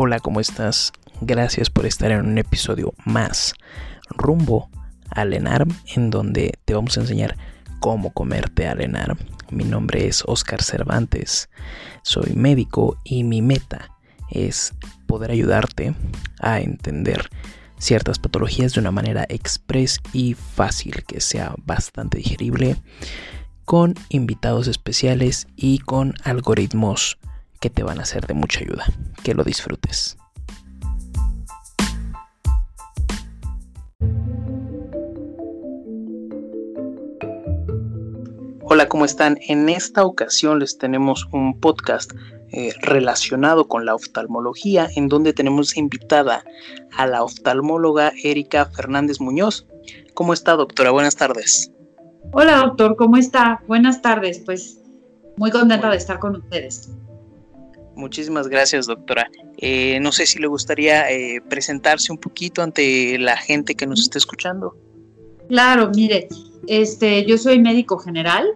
Hola, ¿cómo estás? Gracias por estar en un episodio más rumbo al ENARM, en donde te vamos a enseñar cómo comerte al. Mi nombre es Oscar Cervantes, soy médico y mi meta es poder ayudarte a entender ciertas patologías de una manera express y fácil, que sea bastante digerible, con invitados especiales y con algoritmos que te van a ser de mucha ayuda. Que lo disfrutes. Hola, ¿cómo están? En esta ocasión les tenemos un podcast eh, relacionado con la oftalmología, en donde tenemos invitada a la oftalmóloga Erika Fernández Muñoz. ¿Cómo está, doctora? Buenas tardes. Hola, doctor, ¿cómo está? Buenas tardes, pues muy contenta de estar con ustedes. Muchísimas gracias, doctora. Eh, no sé si le gustaría eh, presentarse un poquito ante la gente que nos está escuchando. Claro, mire, este, yo soy médico general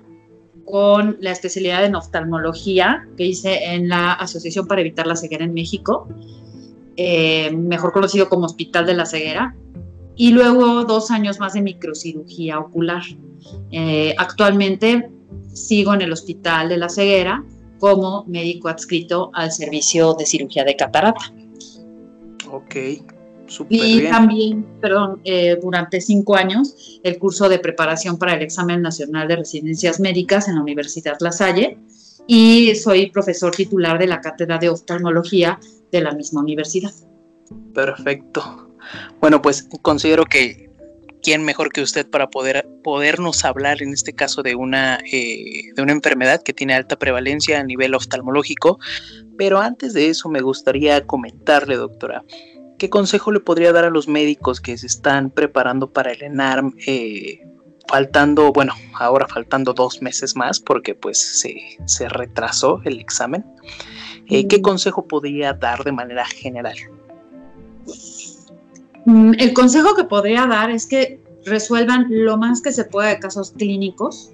con la especialidad en oftalmología que hice en la Asociación para Evitar la Ceguera en México, eh, mejor conocido como Hospital de la Ceguera, y luego dos años más de microcirugía ocular. actualmente sigo en el Hospital de la Ceguera como médico adscrito al servicio de cirugía de catarata. Ok, súper Y también, perdón, eh, durante cinco años, el curso de preparación para el examen nacional de residencias médicas en la Universidad La Salle y soy profesor titular de la cátedra de oftalmología de la misma universidad. Perfecto. Bueno, pues considero que quién mejor que usted para poder podernos hablar en este caso de una eh, de una enfermedad que tiene alta prevalencia a nivel oftalmológico. Pero antes de eso me gustaría comentarle doctora qué consejo le podría dar a los médicos que se están preparando para el ENARM eh, faltando bueno ahora faltando dos meses más porque pues se, se retrasó el examen eh, qué mm. consejo podría dar de manera general el consejo que podría dar es que resuelvan lo más que se pueda de casos clínicos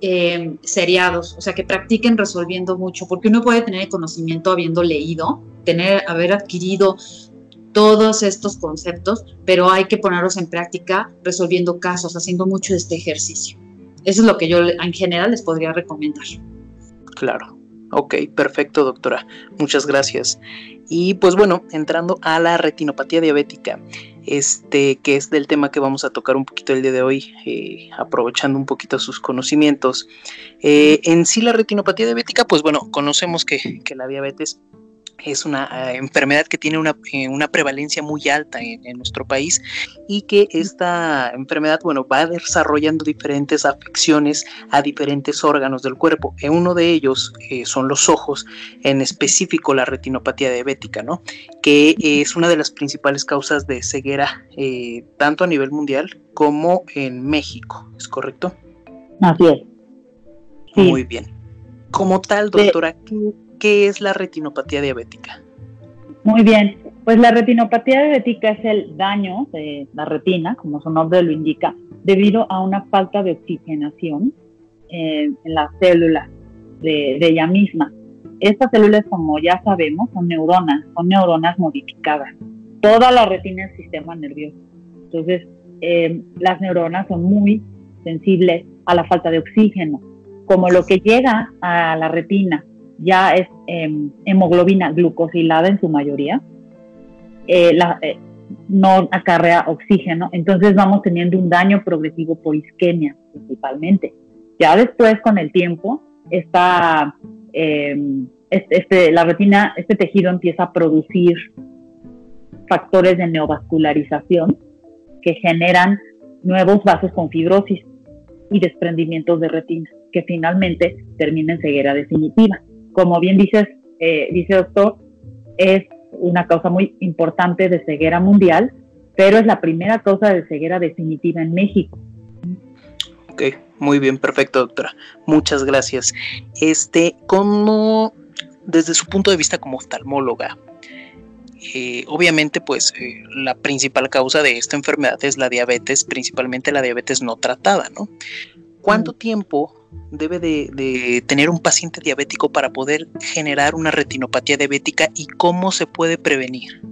eh, seriados, o sea, que practiquen resolviendo mucho, porque uno puede tener conocimiento habiendo leído, tener, haber adquirido todos estos conceptos, pero hay que ponerlos en práctica resolviendo casos, haciendo mucho este ejercicio. Eso es lo que yo en general les podría recomendar. Claro. Ok, perfecto, doctora. Muchas gracias. Y pues bueno, entrando a la retinopatía diabética, este que es del tema que vamos a tocar un poquito el día de hoy, eh, aprovechando un poquito sus conocimientos. Eh, en sí la retinopatía diabética, pues bueno, conocemos que, que la diabetes es una eh, enfermedad que tiene una, eh, prevalencia muy alta en, nuestro país y que esta enfermedad, bueno, va desarrollando diferentes afecciones a diferentes órganos del cuerpo. En uno de ellos eh, son los ojos, en específico la retinopatía diabética, ¿no? Que es una de las principales causas de ceguera, tanto a nivel mundial como en México, ¿es correcto? Así es. Muy bien. Como tal, doctora, ¿qué ¿Qué es la retinopatía diabética? Muy bien, pues la retinopatía diabética es el daño de la retina, como su nombre lo indica, debido a una falta de oxigenación eh, en las células de, de, ella misma. Estas células, como ya sabemos, son neuronas, son neuronas modificadas. Toda la retina es sistema nervioso. Entonces, eh, las neuronas son muy sensibles a la falta de oxígeno. Como lo que llega a la retina ya es em, hemoglobina glucosilada en su mayoría, eh, eh, no acarrea oxígeno, entonces vamos teniendo un daño progresivo por isquemia principalmente. Ya después, con el tiempo, esta, em, este, este, la retina, este tejido empieza a producir factores de neovascularización que generan nuevos vasos con fibrosis y desprendimientos de retina, que finalmente termina en ceguera definitiva. Como bien dices, eh, dice doctor, es una causa muy importante de ceguera mundial, pero es la primera causa de ceguera definitiva en México. Ok, muy bien, perfecto, doctora. Muchas gracias. Este, ¿cómo, desde su punto de vista como oftalmóloga, eh, obviamente, pues eh, la principal causa de esta enfermedad es la diabetes, principalmente la diabetes no tratada, ¿no? ¿Cuánto mm. tiempo debe de, tener un paciente diabético para poder generar una retinopatía diabética y cómo se puede prevenir?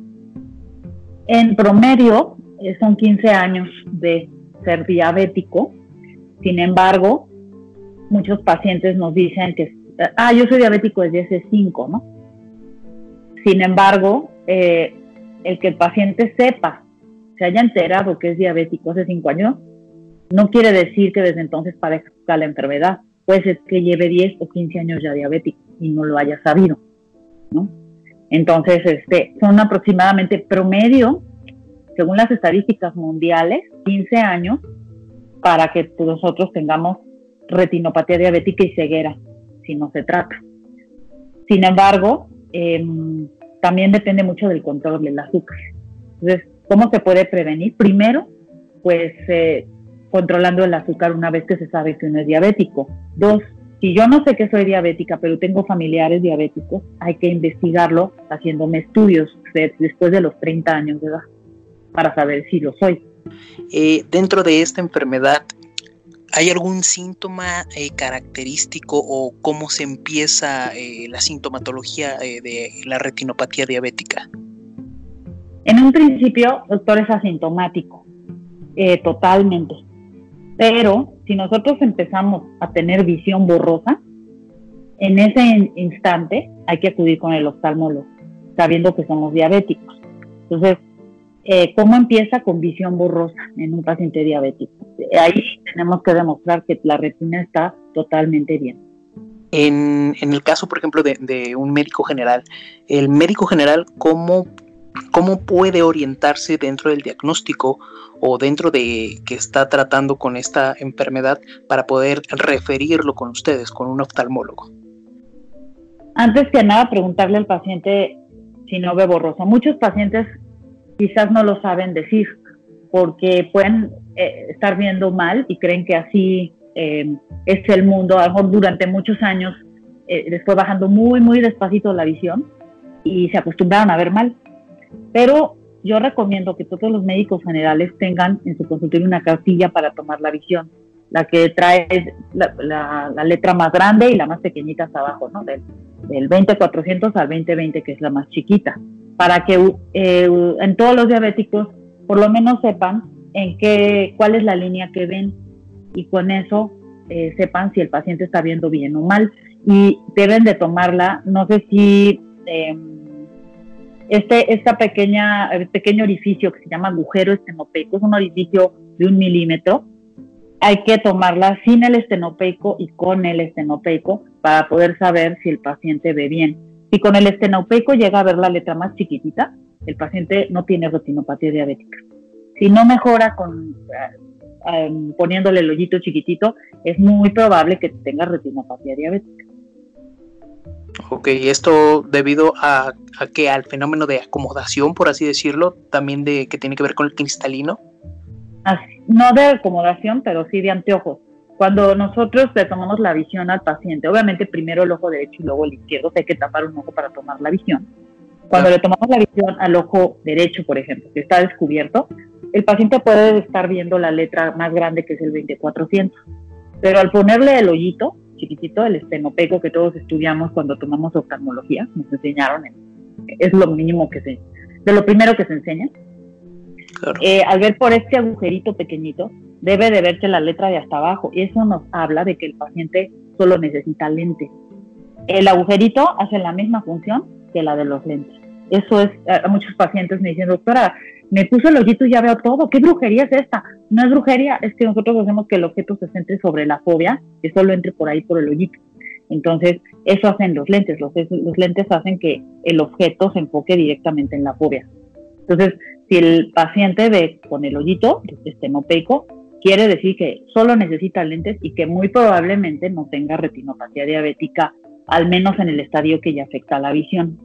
En promedio eh, son 15 años de ser diabético. Sin embargo, muchos pacientes nos dicen que, ah, yo soy diabético desde hace 5, ¿no? Sin embargo, eh, el que el paciente sepa, se haya enterado que es diabético hace 5 años, no quiere decir que desde entonces padezca la enfermedad. Puede ser que lleve 10 o 15 años ya diabético y no lo haya sabido, ¿no? Entonces, este, son aproximadamente promedio, según las estadísticas mundiales, 15 años para que nosotros tengamos retinopatía diabética y ceguera, si no se trata. Sin embargo, em, también depende mucho del control del azúcar. Entonces, ¿cómo se puede prevenir? Primero, pues eh, controlando el azúcar una vez que se sabe que uno es diabético. Dos, si yo no sé que soy diabética, pero tengo familiares diabéticos, hay que investigarlo haciéndome estudios después de los 30 años de edad para saber si lo soy. Eh, dentro de esta enfermedad, ¿hay algún síntoma eh, característico o cómo se empieza eh, la sintomatología de la retinopatía diabética? En un principio, doctor, es asintomático, totalmente. Pero si nosotros empezamos a tener visión borrosa, en ese instante hay que acudir con el oftalmólogo, sabiendo que somos diabéticos. Entonces, eh, ¿cómo empieza con visión borrosa en un paciente diabético? Ahí tenemos que demostrar que la retina está totalmente bien. En, el caso, por ejemplo, de, de, un médico general, el médico general, ¿cómo, ¿cómo puede orientarse dentro del diagnóstico o dentro de que está tratando con esta enfermedad para poder referirlo con ustedes, con un oftalmólogo? Antes que nada, preguntarle al paciente si no ve borroso. Muchos pacientes quizás no lo saben decir porque pueden eh, estar viendo mal y creen que así eh, es el mundo. A lo mejor durante muchos años eh, les fue bajando muy, muy despacito la visión y se acostumbraron a ver mal. Pero yo recomiendo que todos los médicos generales tengan en su consultorio una cartilla para tomar la visión, la que trae la, letra más grande y la más pequeñita hasta abajo, ¿no? Del, del 20400 al 2020, que es la más chiquita, para que eh, en todos los diabéticos por lo menos sepan en qué, cuál es la línea que ven. Y con eso eh, sepan si el paciente está viendo bien o mal. Y deben de tomarla, no sé si... Eh, este esta pequeña, pequeño orificio que se llama agujero estenopeico, es un orificio de un milímetro, hay que tomarla sin el estenopeico y con el estenopeico para poder saber si el paciente ve bien. Si con el estenopeico llega a ver la letra más chiquitita, el paciente no tiene retinopatía diabética. Si no mejora con eh, em, poniéndole el hoyito chiquitito, es muy probable que tenga retinopatía diabética. Ok, esto debido a, que al fenómeno de acomodación, por así decirlo, también de que tiene que ver con el cristalino. no de acomodación, pero sí de anteojos. Cuando nosotros le tomamos la visión al paciente, obviamente primero el ojo derecho y luego el izquierdo, hay que tapar un ojo para tomar la visión. Cuando le tomamos la visión al ojo derecho, por ejemplo, que está descubierto, el paciente puede estar viendo la letra más grande que es el 2400, pero al ponerle el hoyito chiquitito, el estenopeco que todos estudiamos cuando tomamos oftalmología, nos enseñaron, es lo mínimo que se, de lo primero que se enseña. Eh, al ver por este agujerito pequeñito, debe de verse la letra de hasta abajo. Y eso nos habla de que el paciente solo necesita lentes. El agujerito hace la misma función que la de los lentes. Eso es, a muchos pacientes me dicen, doctora, me puso el ojito y ya veo todo. ¿Qué brujería es esta? No es brujería, es que nosotros hacemos que el objeto se centre sobre la fobia, que solo entre por ahí por el ojito. Entonces, eso hacen los lentes. Los, los lentes hacen que el objeto se enfoque directamente en la fobia. Entonces, si el paciente ve con el hoyito, este peco, quiere decir que solo necesita lentes y que muy probablemente no tenga retinopatía diabética, al menos en el estadio que ya afecta la visión.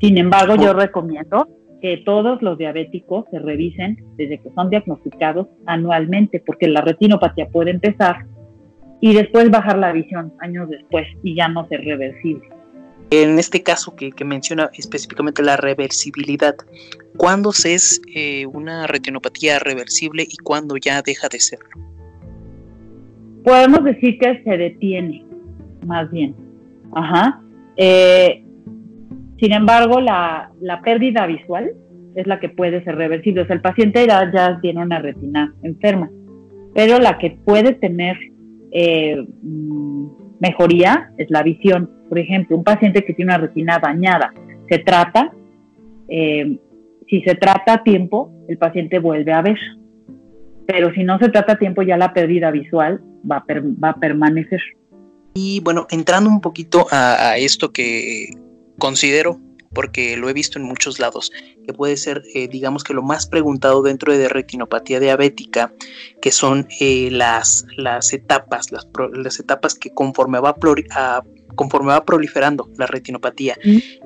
Sin embargo, yo recomiendo que todos los diabéticos se revisen desde que son diagnosticados anualmente, porque la retinopatía puede empezar y después bajar la visión años después y ya no ser reversible. En este caso que, menciona específicamente la reversibilidad, ¿cuándo se es eh, una retinopatía reversible y cuándo ya deja de serlo? Podemos decir que se detiene, más bien. Ajá. Eh, sin embargo, la, pérdida visual es la que puede ser reversible. O sea, el paciente ya, tiene una retina enferma, pero la que puede tener eh, mm, mejoría es la visión. Por ejemplo, un paciente que tiene una retina dañada, se trata, eh, si se trata a tiempo, el paciente vuelve a ver. Pero si no se trata a tiempo, ya la pérdida visual va a, permanecer. Y bueno, entrando un poquito a esto que considero, porque lo he visto en muchos lados, que puede ser, eh, digamos que lo más preguntado dentro de retinopatía diabética, que son eh, las, las etapas, las, las, etapas que conforme va, a, conforme va proliferando la retinopatía.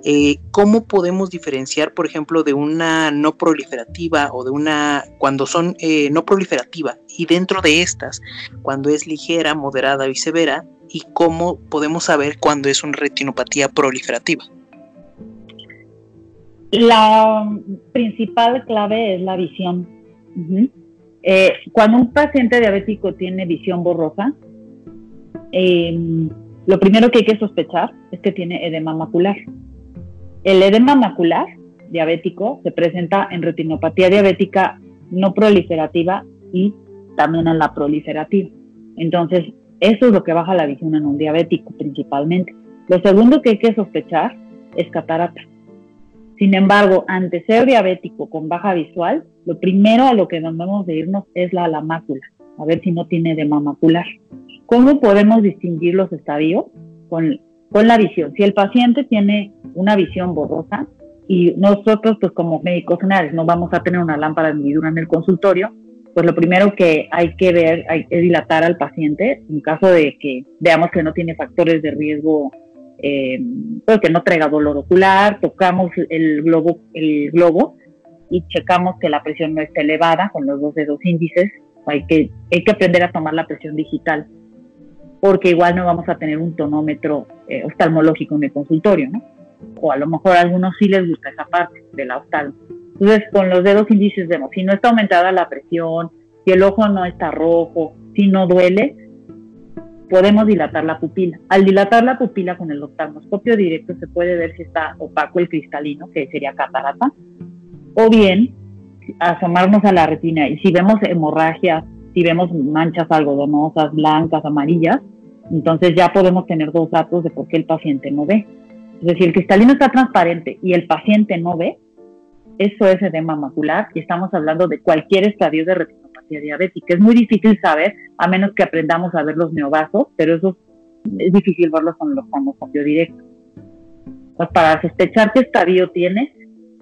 Eh, ¿Cómo podemos diferenciar, por ejemplo, de una no proliferativa o de una, cuando son no proliferativa y dentro de estas, cuando es ligera, moderada y severa? ¿Y cómo podemos saber cuándo es una retinopatía proliferativa? La principal clave es la visión. Eh, cuando un paciente diabético tiene visión borrosa, em, lo primero que hay que sospechar es que tiene edema macular. El edema macular diabético se presenta en retinopatía diabética no proliferativa y también en la proliferativa. Entonces, eso es lo que baja la visión en un diabético principalmente. Lo segundo que hay que sospechar es catarata. Sin embargo, ante ser diabético con baja visual, lo primero a lo que debemos de irnos es la, la mácula, a ver si no tiene edema macular. ¿Cómo podemos distinguir los estadios? Con, con la visión. Si el paciente tiene una visión borrosa y nosotros, pues como médicos generales, no vamos a tener una lámpara de hendidura en el consultorio, pues lo primero que hay que ver es dilatar al paciente en caso de que veamos que no tiene factores de riesgo eh, pues que no traiga dolor ocular, tocamos el globo, el globo y checamos que la presión no esté elevada con los dos dedos índices. Hay que, hay que aprender a tomar la presión digital, porque igual no vamos a tener un tonómetro eh, oftalmológico en el consultorio, ¿no? O a lo mejor a algunos sí les gusta esa parte de la oftalmo. Entonces, con los dedos índices vemos, si no está aumentada la presión, si el ojo no está rojo, si no duele, podemos dilatar la pupila. Al dilatar la pupila con el oftalmoscopio directo se puede ver si está opaco el cristalino, que sería catarata, o bien asomarnos a la retina y si vemos hemorragia, si vemos manchas algodonosas, blancas, amarillas, entonces ya podemos tener dos datos de por qué el paciente no ve. Es decir, el cristalino está transparente y el paciente no ve, eso es edema macular y estamos hablando de cualquier estadio de retina diabética. Es muy difícil saber, a menos que aprendamos a ver los neovasos, pero eso es difícil verlos con el oftalmoscopio directo. Pues para sospechar qué estadio tiene,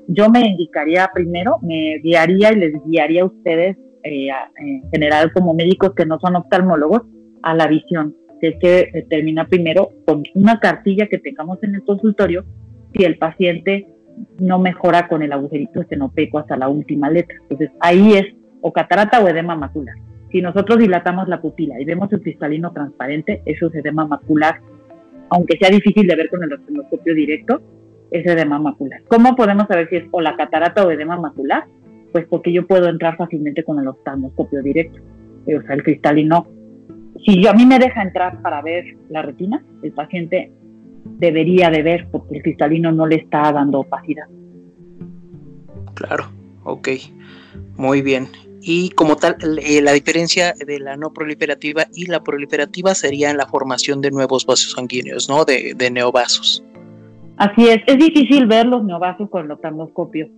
yo me indicaría primero, me guiaría y les guiaría a ustedes, eh, en general como médicos que no son oftalmólogos, a la visión. Que es que determina primero con una cartilla que tengamos en el consultorio si el paciente no mejora con el agujerito estenopeco hasta la última letra. Entonces ahí es o catarata o edema macular. Si nosotros dilatamos la pupila y vemos el cristalino transparente, eso es edema macular, aunque sea difícil de ver con el osciloscopio directo, es edema macular. ¿Cómo podemos saber si es o la catarata o edema macular? Pues porque yo puedo entrar fácilmente con el oftalmoscopio directo, o sea, el cristalino. Si yo, a mí me deja entrar para ver la retina, el paciente debería de ver porque el cristalino no le está dando opacidad. Claro, ok, muy bien. Y como tal, eh, la diferencia de la no proliferativa y la proliferativa sería en la formación de nuevos vasos sanguíneos, ¿no? De, neovasos. Así es, es difícil ver los neovasos con el oftalmoscopio.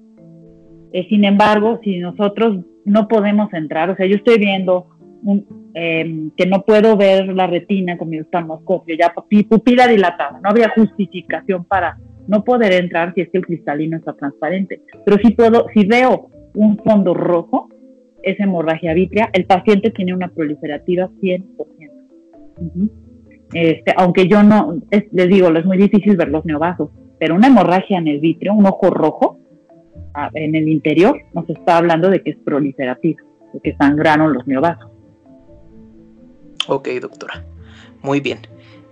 Eh, sin embargo, si nosotros no podemos entrar, o sea, yo estoy viendo em, que no puedo ver la retina con mi oftalmoscopio, ya pupila dilatada, no habría justificación para no poder entrar si es que el cristalino está transparente. Pero si puedo, si veo un fondo rojo, es hemorragia vítrea, el paciente tiene una proliferativa 100%. este, aunque yo no, les digo, es muy difícil ver los neovasos, pero una hemorragia en el vítreo, un ojo rojo en el interior, nos está hablando de que es proliferativa, de que sangraron los neovasos. Ok, doctora. Muy bien.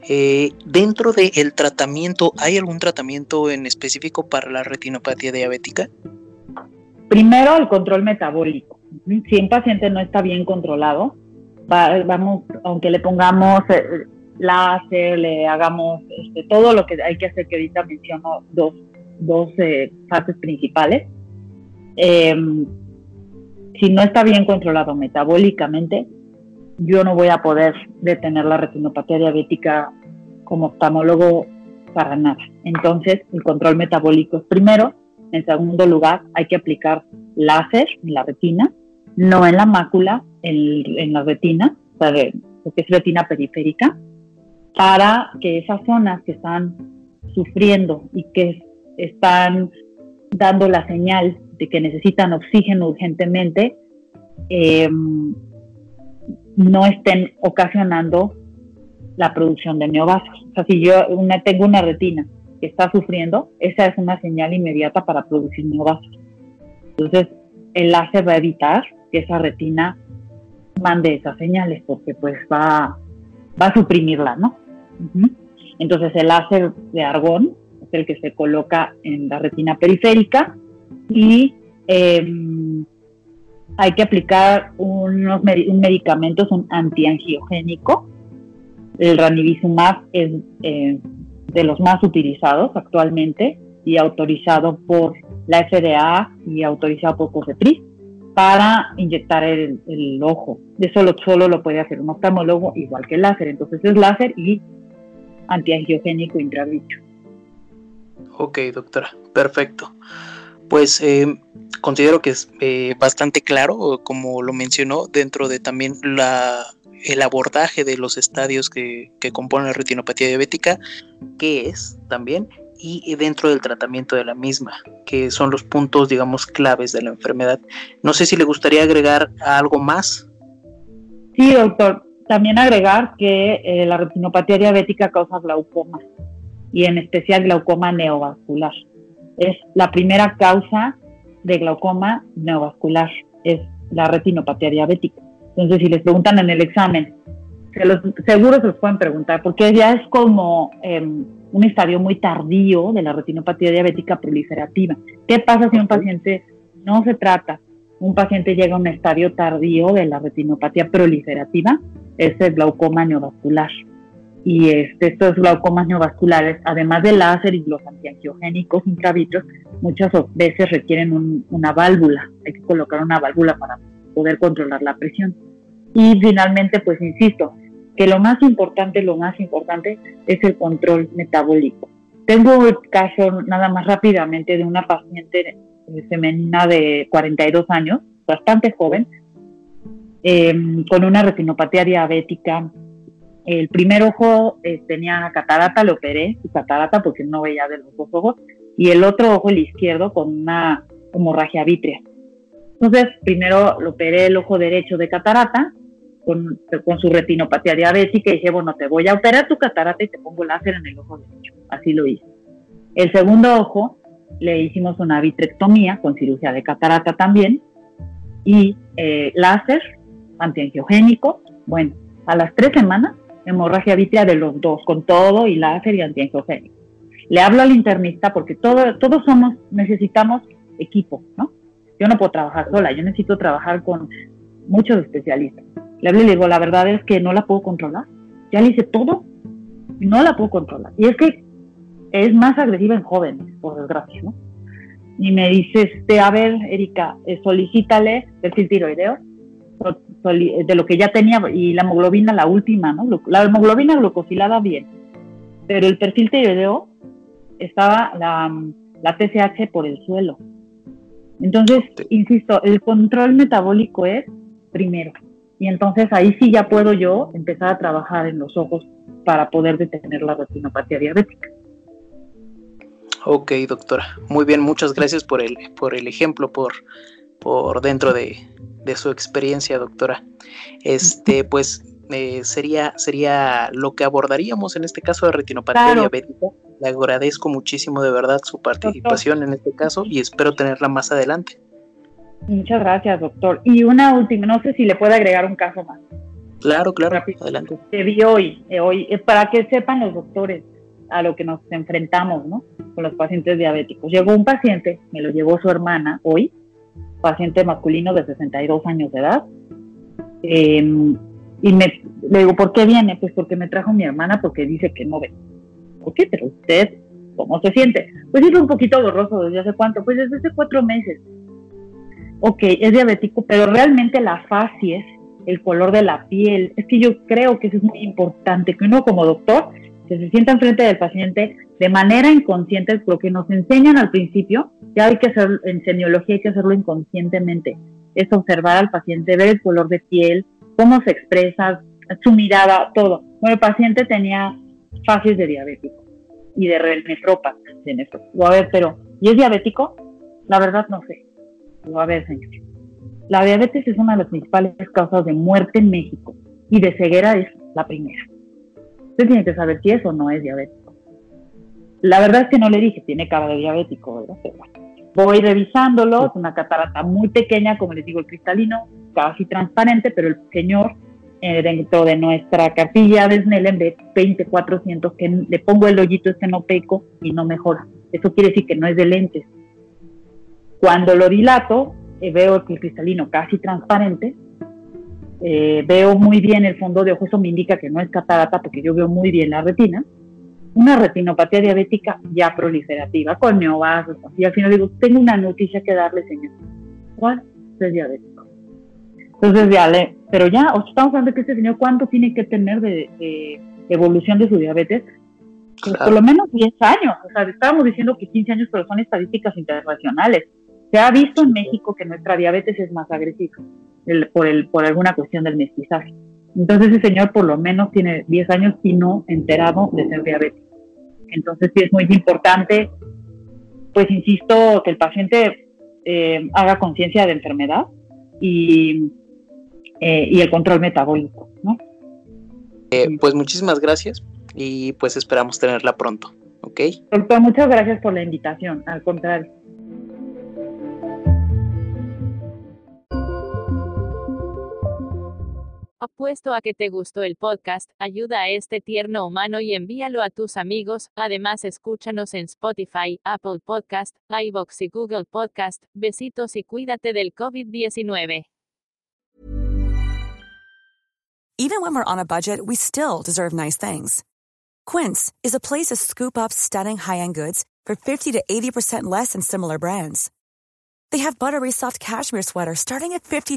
Eh, dentro del tratamiento, ¿hay algún tratamiento en específico para la retinopatía diabética? Primero, el control metabólico. Si un paciente no está bien controlado, vamos, aunque le pongamos eh, láser, le hagamos este, todo lo que hay que hacer, que ahorita menciono dos, dos eh, fases principales. Em, si no está bien controlado metabólicamente, yo no voy a poder detener la retinopatía diabética como oftalmólogo para nada. Entonces, el control metabólico es primero. En segundo lugar, hay que aplicar láser en la retina, no en la mácula, en, la retina, o sea, lo que es retina periférica, para que esas zonas que están sufriendo y que están dando la señal de que necesitan oxígeno urgentemente, em, no estén ocasionando la producción de neovasos. O sea, si yo tengo una retina que está sufriendo, esa es una señal inmediata para producir neovasos. Entonces, el láser va a evitar que esa retina mande esas señales porque pues va, va a suprimirla, ¿no? Entonces el láser de argón es el que se coloca en la retina periférica y em, hay que aplicar unos un medicamento, es un antiangiogénico. El ranibizumab es eh, de los más utilizados actualmente y autorizado por la FDA y autorizado por COFEPRIS para inyectar el, ojo. Eso lo, solo lo puede hacer un oftalmólogo igual que el láser. Entonces es láser y antiangiogénico intravítreos. Ok, doctora, perfecto. Pues eh, considero que es eh, bastante claro, como lo mencionó, dentro de también la, el abordaje de los estadios que, que componen la retinopatía diabética, que es también, y dentro del tratamiento de la misma, que son los puntos, digamos, claves de la enfermedad. No sé si le gustaría agregar algo más. Sí, doctor también agregar que eh, la retinopatía diabética causa glaucoma y en especial glaucoma neovascular. Es la primera causa de glaucoma neovascular, es la retinopatía diabética. Entonces, si les preguntan en el examen, se los, seguro se los pueden preguntar, porque ya es como em, un estadio muy tardío de la retinopatía diabética proliferativa. ¿Qué pasa si un paciente no se trata? Un paciente llega a un estadio tardío de la retinopatía proliferativa, es el glaucoma neovascular. Y este, estos glaucomas neovasculares, además del láser y los antiangiogénicos intravitros, muchas veces requieren una válvula. Hay que colocar una válvula para poder controlar la presión. Y finalmente, pues insisto, que lo más importante, lo más importante es el control metabólico. Tengo el caso nada más rápidamente de una paciente eh, femenina de 42 años, bastante joven, Em, con una retinopatía diabética. El primer ojo eh, tenía catarata, lo operé, su catarata porque no veía de los dos ojos, y el otro ojo, el izquierdo, con una hemorragia vítrea. Entonces, primero lo operé el ojo derecho de catarata, con, con, su retinopatía diabética y dije, bueno, te voy a operar tu catarata y te pongo láser en el ojo derecho. Así lo hice. El segundo ojo le hicimos una vitrectomía con cirugía de catarata también y eh, láser antiangiogénico. Bueno, a las tres semanas, hemorragia vítrea de los dos, con todo y láser y antiangiogénico. Le hablo al internista porque todo, todos somos, necesitamos equipo, ¿no? yo no puedo trabajar sola, yo necesito trabajar con muchos especialistas. Le hablo y le digo, la verdad es que no la puedo controlar. Ya le hice todo, no la puedo controlar. Y es que es más agresiva en jóvenes, por desgracia, ¿no? Y me dice, este, a ver, Erika, eh, solicítale perfil tiroideo, de lo que ya tenía, y la hemoglobina, la última, ¿no? La hemoglobina glucosilada, bien. Pero el perfil tiroideo estaba la, la TSH por el suelo. Entonces, insisto, el control metabólico es primero. Y entonces ahí sí ya puedo yo empezar a trabajar en los ojos para poder detener la retinopatía diabética. Ok, doctora. Muy bien, muchas gracias por el, por el ejemplo, por, por dentro de, su experiencia, doctora. Este, pues eh, sería, sería lo que abordaríamos en este caso de retinopatía diabética. Le agradezco muchísimo de verdad su participación en este caso y espero tenerla más adelante. Muchas gracias, doctor. Y una última, no sé si le puede agregar un caso más. Claro, claro, adelante. Que vi hoy, eh, hoy, es para que sepan los doctores a lo que nos enfrentamos, ¿no? Con los pacientes diabéticos. Llegó un paciente, me lo llevó su hermana hoy, paciente masculino de 62 años de edad, em, y me, le digo, ¿por qué viene? Pues porque me trajo mi hermana porque dice que no ve. Ok, pero usted, ¿cómo se siente? Pues es un poquito borroso, ¿desde hace cuánto? Pues desde hace cuatro meses. Ok, es diabético, pero realmente la facies, el color de la piel, es que yo creo que eso es muy importante, que uno como doctor que se sienta enfrente del paciente de manera inconsciente, lo que nos enseñan al principio, ya hay que hacer, en semiología hay que hacerlo inconscientemente, es observar al paciente, ver el color de piel, cómo se expresa, su mirada, todo. Bueno, el paciente tenía fases de diabético y de nefrópata, de nefrópata. a ver, pero, ¿y es diabético? La verdad no sé. A ver, señor. La diabetes es una de las principales causas de muerte en México y de ceguera es la primera. Usted tiene que saber si es o no es diabético. La verdad es que no le dije, tiene cara de diabético, ¿verdad? voy revisándolo, es una catarata muy pequeña, como les digo, el cristalino, casi transparente, pero el señor eh, dentro de nuestra cartilla de Snellen ve 2400 que le pongo el hoyito este no peco y no mejora. Eso quiere decir que no es de lentes. Cuando lo dilato, eh, veo el cristalino casi transparente, eh, veo muy bien el fondo de ojo, eso me indica que no es catarata porque yo veo muy bien la retina. Una retinopatía diabética ya proliferativa, con neovasos, y al final digo, tengo una noticia que darle, señor. ¿Cuál? Es diabético. Entonces ya le, pero ya, estamos hablando de que este señor, ¿cuánto tiene que tener de, evolución de su diabetes? Pues, por lo menos 10 años. O sea, estábamos diciendo que 15 años, pero son estadísticas internacionales. Se ha visto en México que nuestra diabetes es más agresiva por, el, por alguna cuestión del mestizaje. Entonces ese señor por lo menos tiene 10 años y no enterado de ser diabético. Entonces sí es muy importante, pues insisto, que el paciente eh, haga conciencia de enfermedad y, eh, y, el control metabólico. ¿no? Eh, pues muchísimas gracias y pues esperamos tenerla pronto. ¿ok? Doctor, muchas gracias por la invitación, al contrario. Apuesto a que te gustó el podcast, ayuda a este tierno humano y envíalo a tus amigos. Además, escúchanos en Spotify, Apple Podcast, iBox y Google Podcast. Besitos y cuídate del COVID-19. Even when we're on a budget, we still deserve nice things. Quince is a place to scoop up stunning high-end goods for 50 to 80% less than similar brands. They have buttery soft cashmere sweaters starting at $50